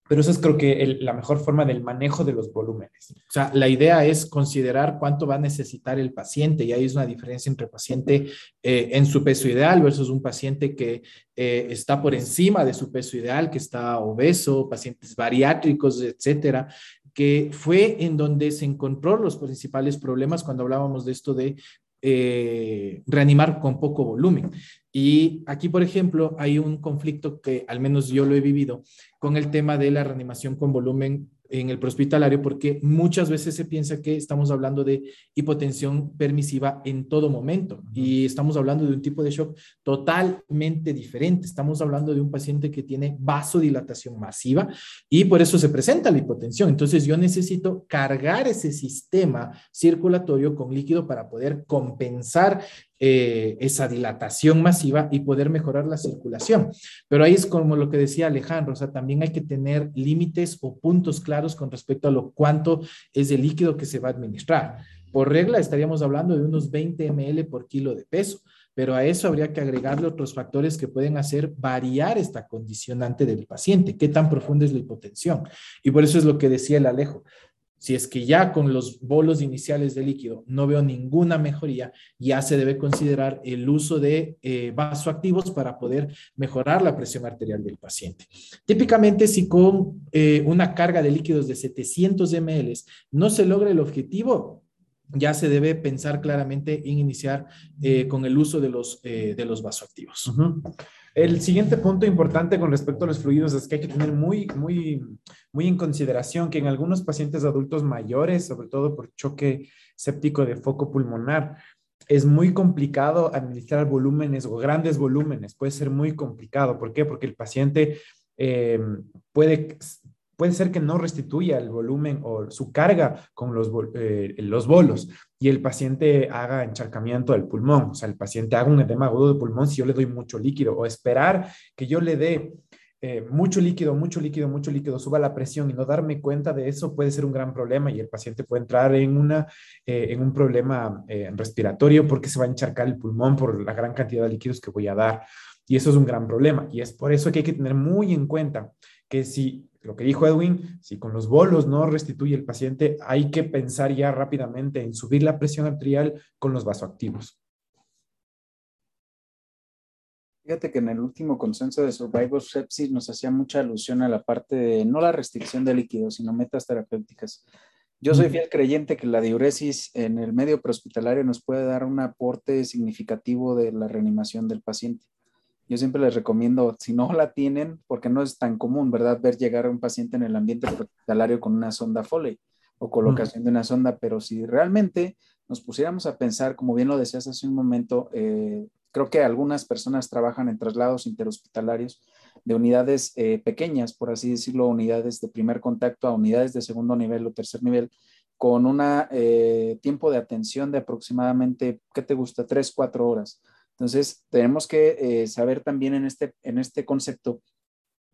Pero eso es creo que la mejor forma del manejo de los volúmenes. O sea, la idea es considerar cuánto va a necesitar el paciente y ahí es una diferencia entre paciente eh, en su peso ideal versus un paciente que eh, está por encima de su peso ideal, que está obeso, pacientes bariátricos, etcétera que fue en donde se encontró los principales problemas cuando hablábamos de esto de eh, reanimar con poco volumen. Y aquí, por ejemplo, hay un conflicto que al menos yo lo he vivido con el tema de la reanimación con volumen en el prehospitalario porque muchas veces se piensa que estamos hablando de hipotensión permisiva en todo momento y estamos hablando de un tipo de shock totalmente diferente. Estamos hablando de un paciente que tiene vasodilatación masiva y por eso se presenta la hipotensión. Entonces yo necesito cargar ese sistema circulatorio con líquido para poder compensar eh, esa dilatación masiva y poder mejorar la circulación. Pero ahí es como lo que decía Alejandro, o sea, también hay que tener límites o puntos claros con respecto a lo cuánto es el líquido que se va a administrar. Por regla estaríamos hablando de unos 20 ml por kilo de peso, pero a eso habría que agregarle otros factores que pueden hacer variar esta condicionante del paciente, qué tan profunda es la hipotensión. Y por eso es lo que decía el Alejo. Si es que ya con los bolos iniciales de líquido no veo ninguna mejoría, ya se debe considerar el uso de eh, vasoactivos para poder mejorar la presión arterial del paciente. Típicamente, si con eh, una carga de líquidos de 700 ml no se logra el objetivo, ya se debe pensar claramente en iniciar eh, con el uso de los, de los vasoactivos. El siguiente punto importante con respecto a los fluidos es que hay que tener muy, muy, muy en consideración que en algunos pacientes adultos mayores, sobre todo por choque séptico de foco pulmonar, es muy complicado administrar volúmenes o grandes volúmenes. Puede ser muy complicado. ¿Por qué? Porque el paciente eh, puede puede ser que no restituya el volumen o su carga con los, eh, los bolos y el paciente haga encharcamiento del pulmón, o sea, el paciente haga un edema agudo de pulmón si yo le doy mucho líquido o esperar que yo le dé eh, mucho líquido, mucho líquido, mucho líquido, suba la presión y no darme cuenta de eso puede ser un gran problema y el paciente puede entrar en, una, eh, en un problema respiratorio porque se va a encharcar el pulmón por la gran cantidad de líquidos que voy a dar. Y eso es un gran problema. Y es por eso que hay que tener muy en cuenta que si lo que dijo Edwin, si con los bolos no restituye el paciente, hay que pensar ya rápidamente en subir la presión arterial con los vasoactivos. Fíjate que en el último consenso de Survivor Sepsis nos hacía mucha alusión a la parte de no la restricción de líquidos, sino metas terapéuticas. Yo soy fiel creyente que la diuresis en el medio prehospitalario nos puede dar un aporte significativo de la reanimación del paciente. Yo siempre les recomiendo, si no la tienen, porque no es tan común, ¿verdad? Ver llegar a un paciente en el ambiente hospitalario con una sonda Foley o colocación de una sonda, pero si realmente nos pusiéramos a pensar, como bien lo decías hace un momento, eh, creo que algunas personas trabajan en traslados interhospitalarios de unidades eh, pequeñas, por así decirlo, unidades de primer contacto a unidades de segundo nivel o tercer nivel, con un eh, tiempo de atención de aproximadamente, ¿qué te gusta? Tres, cuatro horas. Entonces, tenemos que eh, saber también en este, en este concepto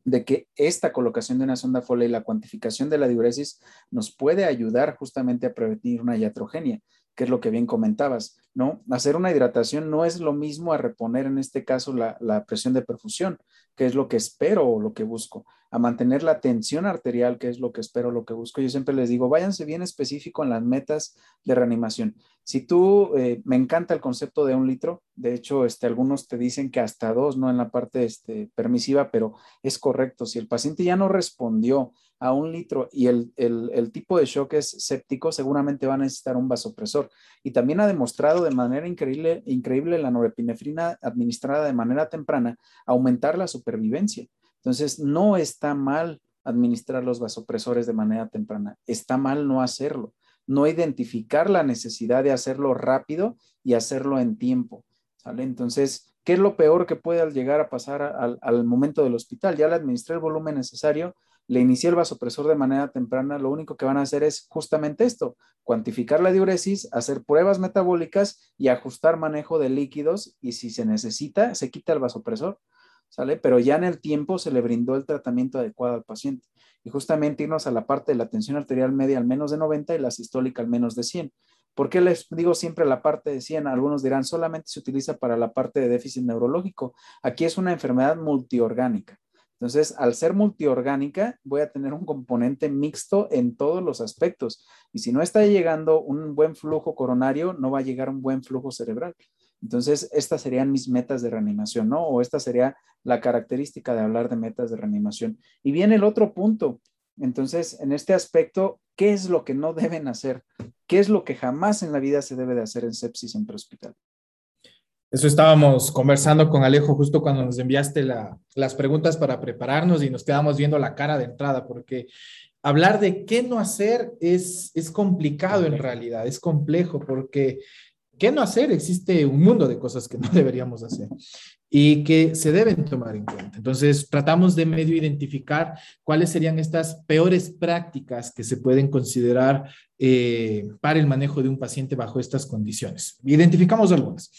de que esta colocación de una sonda Foley y la cuantificación de la diuresis nos puede ayudar justamente a prevenir una iatrogenia, que es lo que bien comentabas, ¿no? Hacer una hidratación no es lo mismo a reponer en este caso la, la presión de perfusión, que es lo que espero o lo que busco a mantener la tensión arterial, que es lo que espero, lo que busco. Yo siempre les digo, váyanse bien específico en las metas de reanimación. Si tú, eh, me encanta el concepto de un litro, de hecho, este, algunos te dicen que hasta dos, ¿no? En la parte este, permisiva, pero es correcto. Si el paciente ya no respondió a un litro y el, el, tipo de shock es séptico, seguramente va a necesitar un vasopresor. Y también ha demostrado de manera increíble, increíble la norepinefrina administrada de manera temprana aumentar la supervivencia. Entonces, no está mal administrar los vasopresores de manera temprana, está mal no hacerlo, no identificar la necesidad de hacerlo rápido y hacerlo en tiempo. ¿sale? Entonces, ¿qué es lo peor que puede llegar a pasar al, momento del hospital? Ya le administré el volumen necesario, le inicié el vasopresor de manera temprana, lo único que van a hacer es justamente esto, cuantificar la diuresis, hacer pruebas metabólicas y ajustar manejo de líquidos y si se necesita, se quita el vasopresor ¿sale? Pero ya en el tiempo se le brindó el tratamiento adecuado al paciente. Y justamente irnos a la parte de la tensión arterial media al menos de 90 y la sistólica al menos de 100. ¿Por qué les digo siempre la parte de 100? Algunos dirán, solamente se utiliza para la parte de déficit neurológico. Aquí es una enfermedad multiorgánica. Entonces, al ser multiorgánica, voy a tener un componente mixto en todos los aspectos. Y si no está llegando un buen flujo coronario, no va a llegar un buen flujo cerebral. Entonces, estas serían mis metas de reanimación, ¿no? O esta sería la característica de hablar de metas de reanimación. Y viene el otro punto. Entonces, en este aspecto, ¿qué es lo que no deben hacer? ¿Qué es lo que jamás en la vida se debe de hacer en sepsis en prehospital? Eso estábamos conversando con Alejo justo cuando nos enviaste las preguntas para prepararnos y nos quedamos viendo la cara de entrada, porque hablar de qué no hacer es, es complicado en realidad, es complejo, porque qué no hacer existe un mundo de cosas que no deberíamos hacer y que se deben tomar en cuenta. Entonces, tratamos de medio identificar cuáles serían estas peores prácticas que se pueden considerar eh, para el manejo de un paciente bajo estas condiciones. Identificamos algunas.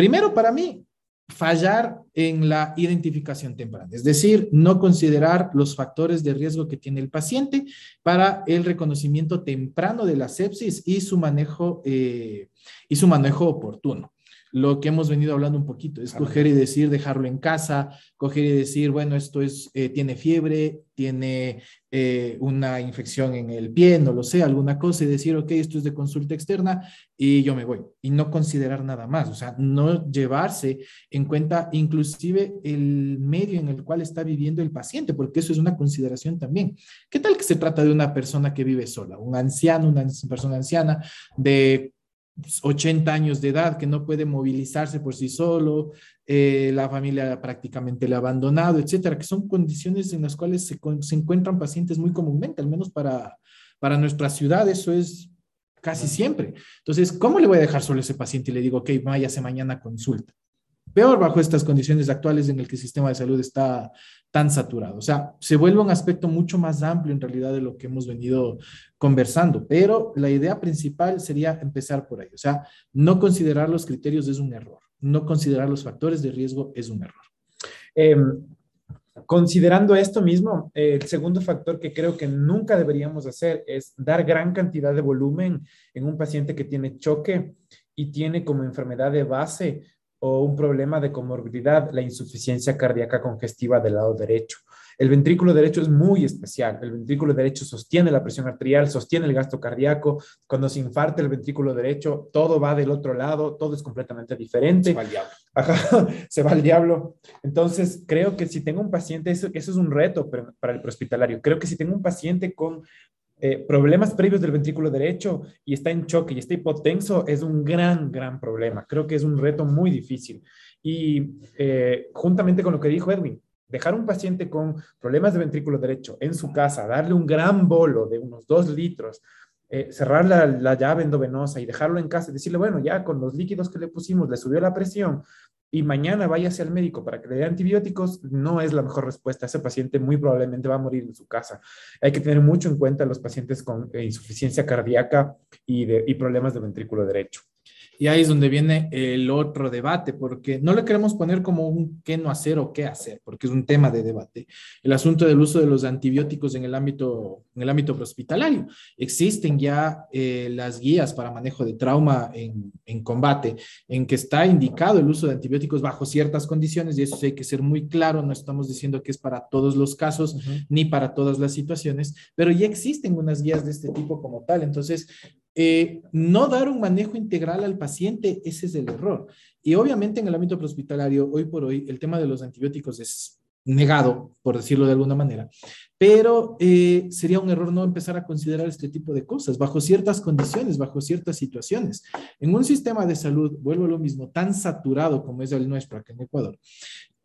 Primero, para mí, fallar en la identificación temprana, es decir, no considerar los factores de riesgo que tiene el paciente para el reconocimiento temprano de la sepsis y su manejo, eh, y su manejo oportuno lo que hemos venido hablando un poquito, es coger y decir, dejarlo en casa, coger y decir, bueno, esto es, eh, tiene fiebre, tiene eh, una infección en el pie, no lo sé, alguna cosa, y decir, ok, esto es de consulta externa y yo me voy, y no considerar nada más, o sea, no llevarse en cuenta inclusive el medio en el cual está viviendo el paciente, porque eso es una consideración también. ¿Qué tal que se trata de una persona que vive sola, un anciano, una persona anciana de 80 años de edad, que no puede movilizarse por sí solo, eh, la familia prácticamente le ha abandonado, etcétera, que son condiciones en las cuales se, se, encuentran pacientes muy comúnmente, al menos para, para nuestra ciudad, eso es casi siempre. Entonces, ¿cómo le voy a dejar solo a ese paciente y le digo, ok, váyase mañana a consulta? Peor bajo estas condiciones actuales en el que el sistema de salud está tan saturado. O sea, se vuelve un aspecto mucho más amplio en realidad de lo que hemos venido conversando, pero la idea principal sería empezar por ahí. O sea, no considerar los criterios es un error, no considerar los factores de riesgo es un error. Em, considerando esto mismo, el segundo factor que creo que nunca deberíamos hacer es dar gran cantidad de volumen en un paciente que tiene choque y tiene como enfermedad de base o un problema de comorbilidad, la insuficiencia cardíaca congestiva del lado derecho. El ventrículo derecho es muy especial. El ventrículo derecho sostiene la presión arterial, sostiene el gasto cardíaco. Cuando se infarta el ventrículo derecho, todo va del otro lado, todo es completamente diferente. Se va al diablo. se va al diablo. Entonces, creo que si tengo un paciente, eso, eso es un reto para el prehospitalario. Creo que si tengo un paciente con eh, problemas previos del ventrículo derecho y está en choque y está hipotenso, es un gran, gran problema. Creo que es un reto muy difícil. Y eh, juntamente con lo que dijo Edwin, dejar un paciente con problemas de ventrículo derecho en su casa, darle un gran bolo de unos dos litros, eh, cerrar la, la, llave endovenosa y dejarlo en casa y decirle, bueno, ya con los líquidos que le pusimos le subió la presión, y mañana váyase al médico para que le dé antibióticos, no es la mejor respuesta. Ese paciente muy probablemente va a morir en su casa. Hay que tener mucho en cuenta los pacientes con eh, insuficiencia cardíaca y, de, y problemas de ventrículo derecho. Y ahí es donde viene el otro debate, porque no le queremos poner como un qué no hacer o qué hacer, porque es un tema de debate. El asunto del uso de los antibióticos en el ámbito, en el ámbito hospitalario. Existen ya eh, las guías para manejo de trauma en, en, combate, en que está indicado el uso de antibióticos bajo ciertas condiciones, y eso sí hay que ser muy claro, no estamos diciendo que es para todos los casos uh -huh. ni para todas las situaciones, pero ya existen unas guías de este tipo como tal. Entonces, eh, no dar un manejo integral al paciente, ese es el error. Y obviamente en el ámbito hospitalario, hoy por hoy, el tema de los antibióticos es negado, por decirlo de alguna manera, pero eh, sería un error no empezar a considerar este tipo de cosas bajo ciertas condiciones, bajo ciertas situaciones. En un sistema de salud, vuelvo a lo mismo, tan saturado como es el nuestro acá en Ecuador,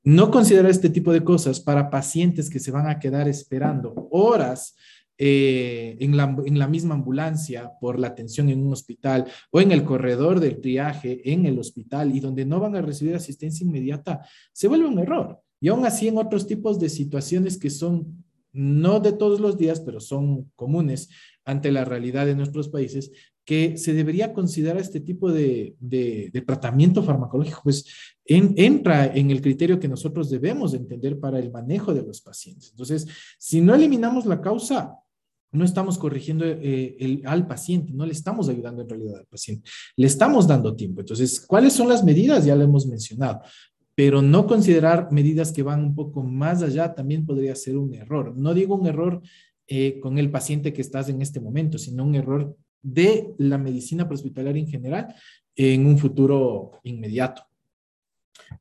no considerar este tipo de cosas para pacientes que se van a quedar esperando horas eh, en, la, en, la, misma ambulancia por la atención en un hospital o en el corredor del triaje en el hospital y donde no van a recibir asistencia inmediata, se vuelve un error. Y aún así en otros tipos de situaciones que son no de todos los días, pero son comunes ante la realidad de nuestros países, que se debería considerar este tipo de, de, de tratamiento farmacológico, pues en, entra en el criterio que nosotros debemos entender para el manejo de los pacientes. Entonces, si no eliminamos la causa, no estamos corrigiendo eh, al paciente, no le estamos ayudando en realidad al paciente, le estamos dando tiempo. Entonces, ¿cuáles son las medidas? Ya lo hemos mencionado, pero no considerar medidas que van un poco más allá también podría ser un error. No digo un error eh, con el paciente que estás en este momento, sino un error de la medicina prehospitalaria en general en un futuro inmediato.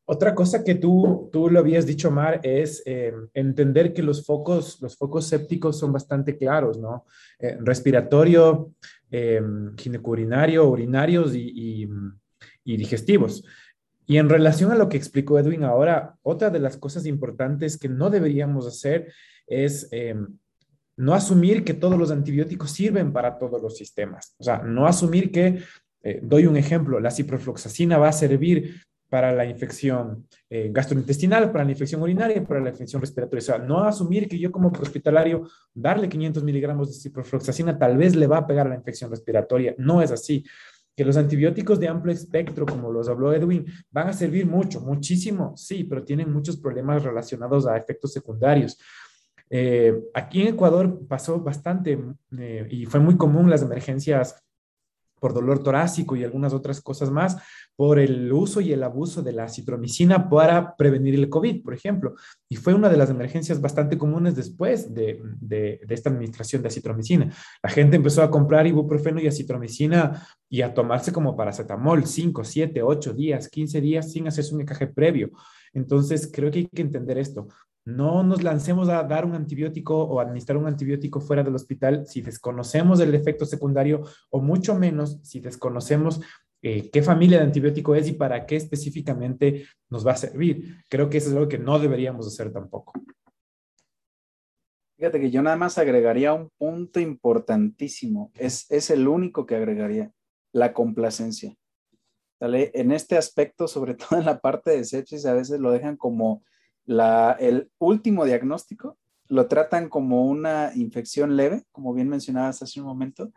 Otra cosa que tú, tú lo habías dicho, Mar, es eh, entender que los focos, los focos sépticos son bastante claros, ¿no? Eh, respiratorio, eh, urinarios y, y, digestivos. Y en relación a lo que explicó Edwin ahora, otra de las cosas importantes que no deberíamos hacer es no asumir que todos los antibióticos sirven para todos los sistemas. O sea, no asumir que, doy un ejemplo, la ciprofloxacina va a servir para la infección eh, gastrointestinal, para la infección urinaria para la infección respiratoria. O sea, no asumir que yo como hospitalario darle 500 miligramos de ciprofloxacina tal vez le va a pegar a la infección respiratoria. No es así. Que los antibióticos de amplio espectro, como los habló Edwin, van a servir mucho, muchísimo, sí, pero tienen muchos problemas relacionados a efectos secundarios. Eh, aquí en Ecuador pasó bastante eh, y fue muy común las emergencias por dolor torácico y algunas otras cosas más, por el uso y el abuso de la citromicina para prevenir el COVID, por ejemplo. Y fue una de las emergencias bastante comunes después de, de, esta administración de citromicina. La gente empezó a comprar ibuprofeno y acitromicina y a tomarse como paracetamol 5, 7, 8 días, 15 días sin hacerse un encaje previo. Entonces, creo que hay que entender esto. No nos lancemos a dar un antibiótico o administrar un antibiótico fuera del hospital si desconocemos el efecto secundario o mucho menos si desconocemos eh, qué familia de antibiótico es y para qué específicamente nos va a servir. Creo que eso es algo que no deberíamos hacer tampoco. Fíjate que yo nada más agregaría un punto importantísimo. Es, es el único que agregaría, la complacencia. En este aspecto, sobre todo en la parte de sepsis, a veces lo dejan como el último diagnóstico lo tratan como una infección leve, como bien mencionabas hace un momento.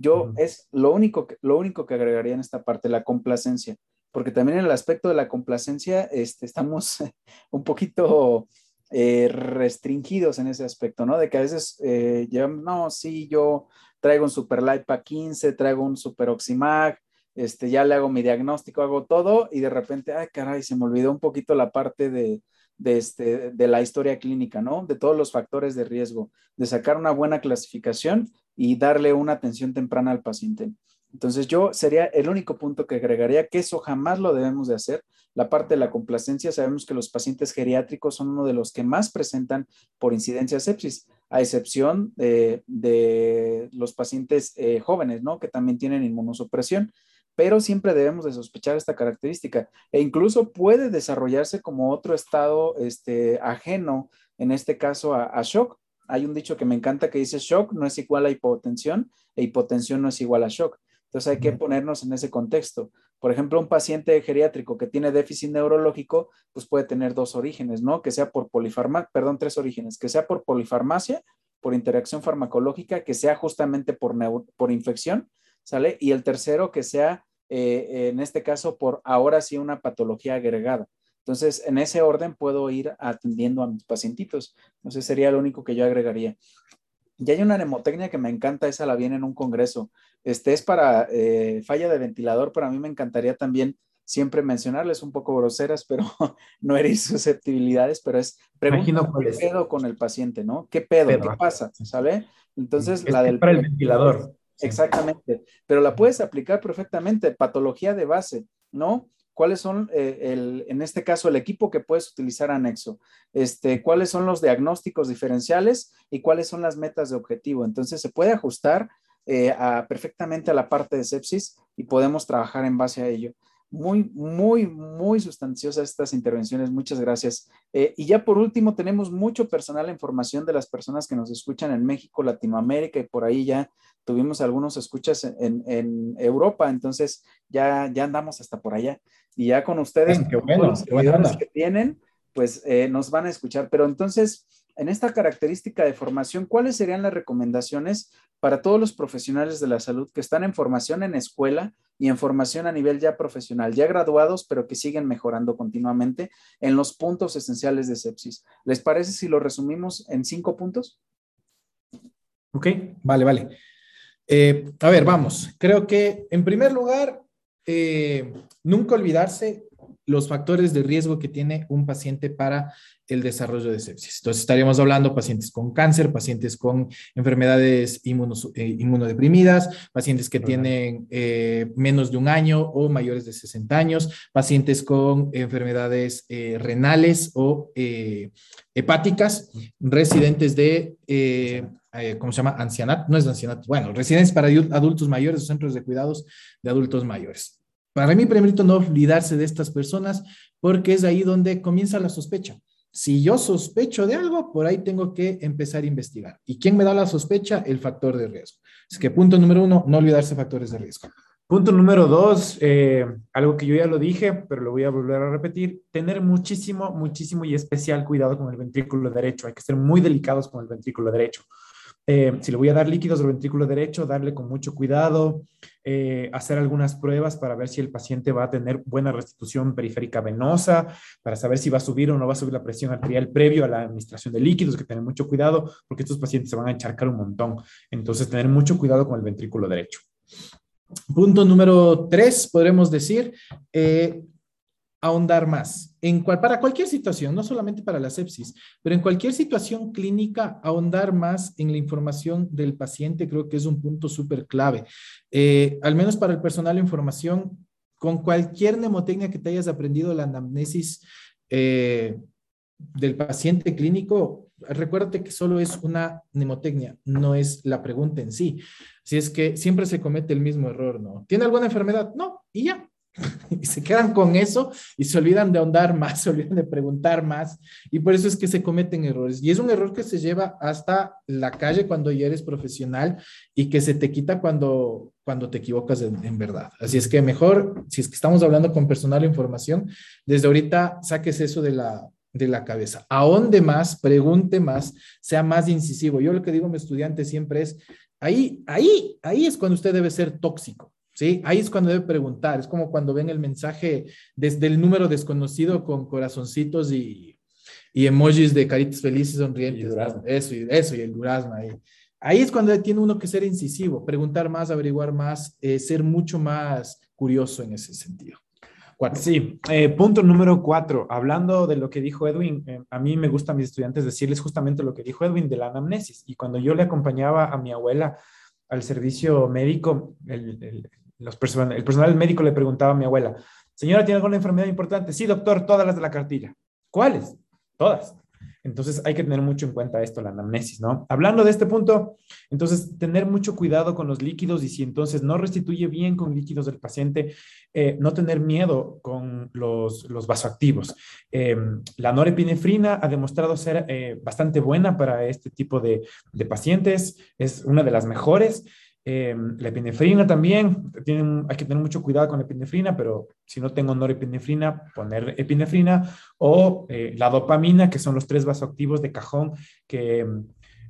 Yo es lo único, que, lo único que agregaría en esta parte, la complacencia, porque también en el aspecto de la complacencia este, estamos un poquito eh, restringidos en ese aspecto, ¿no? De que a veces eh, no, sí, yo traigo un Super para 15, traigo un Super Oximag, este, ya le hago mi diagnóstico, hago todo y de repente, ay, caray, se me olvidó un poquito la parte de, de, este, de la historia clínica, ¿no? De todos los factores de riesgo, de sacar una buena clasificación y darle una atención temprana al paciente. Entonces yo sería el único punto que agregaría que eso jamás lo debemos de hacer. La parte de la complacencia, sabemos que los pacientes geriátricos son uno de los que más presentan por incidencia de sepsis, a excepción de, los pacientes eh, jóvenes, ¿no? Que también tienen inmunosupresión pero siempre debemos de sospechar esta característica e incluso puede desarrollarse como otro estado este, ajeno, en este caso a, shock. Hay un dicho que me encanta que dice shock no es igual a hipotensión e hipotensión no es igual a shock. Entonces hay que ponernos en ese contexto. Por ejemplo, un paciente geriátrico que tiene déficit neurológico, pues puede tener dos orígenes, ¿no? Que sea por polifarmacia, perdón, tres orígenes, que sea por polifarmacia, por interacción farmacológica, que sea justamente por, por infección, ¿sale? Y el tercero, que sea eh, en este caso por ahora sí una patología agregada. Entonces, en ese orden puedo ir atendiendo a mis pacientitos. Entonces, sería lo único que yo agregaría. Y hay una nemotecnia que me encanta, esa la viene en un congreso. Este es para eh, falla de ventilador, pero a mí me encantaría también siempre mencionarles un poco groseras, pero no herir susceptibilidades, pero es pregunta qué pedo con el paciente, ¿no? ¿Qué pedo? ¿Qué pasa? ¿Sale? Entonces, la del para el ventilador. Exactamente, pero la puedes aplicar perfectamente, patología de base, ¿no? ¿Cuáles son, eh, el, en este caso, el equipo que puedes utilizar anexo? Este, ¿Cuáles son los diagnósticos diferenciales y cuáles son las metas de objetivo? Entonces, se puede ajustar eh, perfectamente a la parte de sepsis y podemos trabajar en base a ello muy, muy, muy sustanciosas estas intervenciones. Muchas gracias. Eh, y ya por último, tenemos mucho personal en formación de las personas que nos escuchan en México, Latinoamérica y por ahí ya tuvimos algunos escuchas en, en Europa, entonces ya, ya andamos hasta por allá. Y ya con ustedes, qué bueno, los que tienen, pues eh, nos van a escuchar. Pero entonces, en esta característica de formación, ¿cuáles serían las recomendaciones para todos los profesionales de la salud que están en formación en escuela y en formación a nivel ya profesional, ya graduados, pero que siguen mejorando continuamente en los puntos esenciales de sepsis? ¿Les parece si lo resumimos en cinco puntos? Ok, vale, vale. Eh, a ver, vamos. Creo que en primer lugar, eh, nunca olvidarse los factores de riesgo que tiene un paciente para el desarrollo de sepsis. Entonces, estaríamos hablando pacientes con cáncer, pacientes con enfermedades eh, inmunodeprimidas, pacientes que tienen eh, menos de un año o mayores de 60 años, pacientes con enfermedades eh, renales o hepáticas, residentes de, ¿cómo se llama? Ancianato, no es ancianato, bueno, residentes para adultos mayores o centros de cuidados de adultos mayores. Para mí, primero, no olvidarse de estas personas porque es ahí donde comienza la sospecha. Si yo sospecho de algo, por ahí tengo que empezar a investigar. ¿Y quién me da la sospecha? El factor de riesgo. Es que punto número uno, no olvidarse factores de riesgo. Punto número dos, eh, algo que yo ya lo dije, pero lo voy a volver a repetir, tener muchísimo, muchísimo y especial cuidado con el ventrículo derecho. Hay que ser muy delicados con el ventrículo derecho. Eh, si le voy a dar líquidos al ventrículo derecho, darle con mucho cuidado, eh, hacer algunas pruebas para ver si el paciente va a tener buena restitución periférica venosa, para saber si va a subir o no va a subir la presión arterial previo a la administración de líquidos, que tener mucho cuidado porque estos pacientes se van a encharcar un montón. Entonces, tener mucho cuidado con el ventrículo derecho. Punto número tres, podremos decir, eh, ahondar más. En cual, para cualquier situación, no solamente para la sepsis, pero en cualquier situación clínica, ahondar más en la información del paciente creo que es un punto súper clave. Eh, al menos para el personal de información, con cualquier mnemotecnia que te hayas aprendido la anamnesis eh, del paciente clínico, recuérdate que solo es una mnemotecnia, no es la pregunta en sí. Si es que siempre se comete el mismo error, ¿no? ¿Tiene alguna enfermedad? No, y ya, y se quedan con eso y se olvidan de ahondar más, se olvidan de preguntar más y por eso es que se cometen errores. Y es un error que se lleva hasta la calle cuando ya eres profesional y que se te quita cuando, cuando te equivocas en, verdad. Así es que mejor, si es que estamos hablando con personal información, desde ahorita saques eso de la, de la cabeza. Ahonde más, pregunte más, sea más incisivo. Yo lo que digo a mi estudiante siempre es, ahí, ahí, ahí es cuando usted debe ser tóxico ¿sí? Ahí es cuando debe preguntar, es como cuando ven el mensaje desde el número desconocido con corazoncitos y, y emojis de caritas felices sonrientes. Eso, y, eso, y el durazno ahí. Ahí es cuando tiene uno que ser incisivo, preguntar más, averiguar más, eh, ser mucho más curioso en ese sentido. Sí, eh, punto número cuatro. Hablando de lo que dijo Edwin, eh, a mí me gusta a mis estudiantes decirles justamente lo que dijo Edwin de la anamnesis. Y cuando yo le acompañaba a mi abuela al servicio médico, el, el personal médico le preguntaba a mi abuela, señora, ¿tiene alguna enfermedad importante? Sí, doctor, todas las de la cartilla. ¿Cuáles? Todas. Entonces hay que tener mucho en cuenta esto, la anamnesis, ¿no? Hablando de este punto, entonces tener mucho cuidado con los líquidos y si entonces no restituye bien con líquidos del paciente, eh, no tener miedo con los, los vasoactivos. Eh, la norepinefrina ha demostrado ser eh, bastante buena para este tipo de, de pacientes, es una de las mejores. Eh, la epinefrina también, tienen, hay que tener mucho cuidado con la epinefrina, pero si no tengo norepinefrina, poner epinefrina o eh, la dopamina, que son los tres vasoactivos de cajón que mm,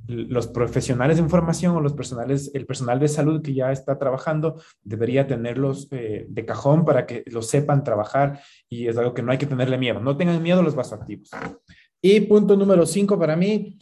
los profesionales de información o los personales, el personal de salud que ya está trabajando debería tenerlos eh, de cajón para que lo sepan trabajar y es algo que no hay que tenerle miedo. No tengan miedo a los vasoactivos. Y punto número cinco para mí,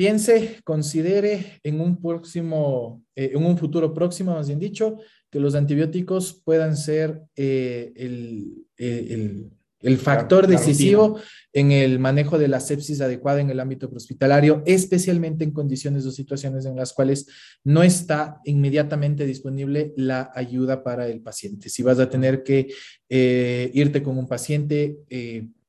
piense, considere en un próximo, eh, en un futuro próximo, más bien dicho, que los antibióticos puedan ser eh, el, el, el, factor decisivo en el manejo de la sepsis adecuada en el ámbito hospitalario, especialmente en condiciones o situaciones en las cuales no está inmediatamente disponible la ayuda para el paciente. Si vas a tener que eh, irte con un paciente,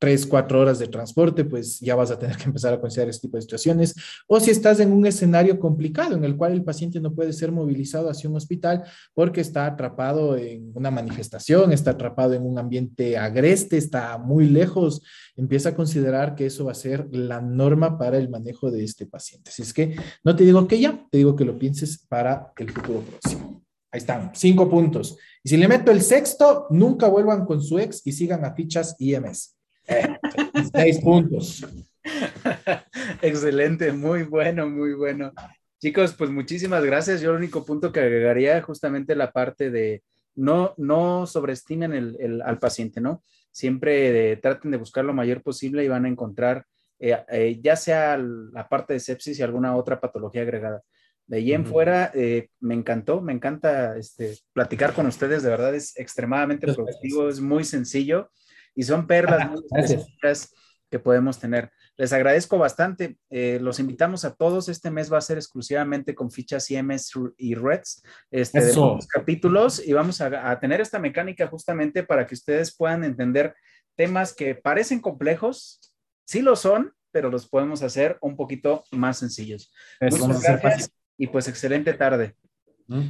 tres, cuatro horas de transporte, pues ya vas a tener que empezar a considerar este tipo de situaciones. O si estás en un escenario complicado en el cual el paciente no puede ser movilizado hacia un hospital porque está atrapado en una manifestación, está atrapado en un ambiente agreste, está muy lejos, empieza considerar que eso va a ser la norma para el manejo de este paciente. Así es que no te digo que ya, te digo que lo pienses para el futuro próximo. Ahí están, cinco puntos. Y si le meto el sexto, nunca vuelvan con su ex y sigan a fichas IMS. Seis puntos. Excelente, muy bueno, muy bueno. Chicos, pues muchísimas gracias. Yo el único punto que agregaría justamente la parte de no, no sobreestimen al paciente, ¿no? Siempre traten de buscar lo mayor posible y van a encontrar eh, eh, ya sea la parte de sepsis y alguna otra patología agregada. De ahí en fuera, eh, me encantó, me encanta este, platicar con ustedes, de verdad es extremadamente productivo, es muy sencillo y son perlas muy que podemos tener. Les agradezco bastante. Eh, los invitamos a todos. Este mes va a ser exclusivamente con fichas IMS y Reds este, de los capítulos y vamos a, tener esta mecánica justamente para que ustedes puedan entender temas que parecen complejos, sí lo son, pero los podemos hacer un poquito más sencillos. Muchas gracias y pues excelente tarde.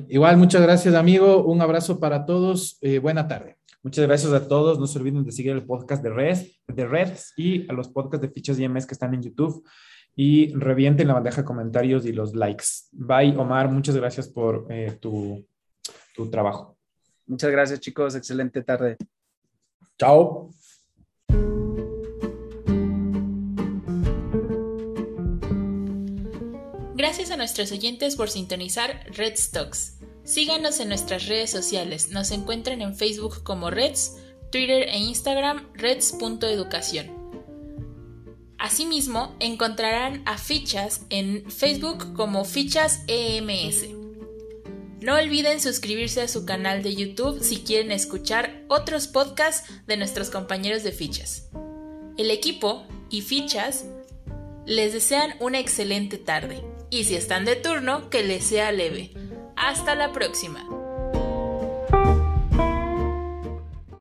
Igual, muchas gracias, amigo. Un abrazo para todos. Eh, buena tarde. Muchas gracias a todos. No se olviden de seguir el podcast de Red, de Reds y a los podcasts de fichas IMS que están en YouTube. Y revienten la bandeja de comentarios y los likes. Bye, Omar. Muchas gracias por eh, tu, tu trabajo. Muchas gracias, chicos. Excelente tarde. Chao. Gracias a nuestros oyentes por sintonizar Red Stocks. Síganos en nuestras redes sociales. Nos encuentran en Facebook como Reds, Twitter e Instagram Reds.educación. Asimismo, encontrarán a Fichas en Facebook como Fichas EMS. No olviden suscribirse a su canal de YouTube si quieren escuchar otros podcasts de nuestros compañeros de Fichas. El equipo y Fichas les desean una excelente tarde y si están de turno, que les sea leve. Hasta la próxima.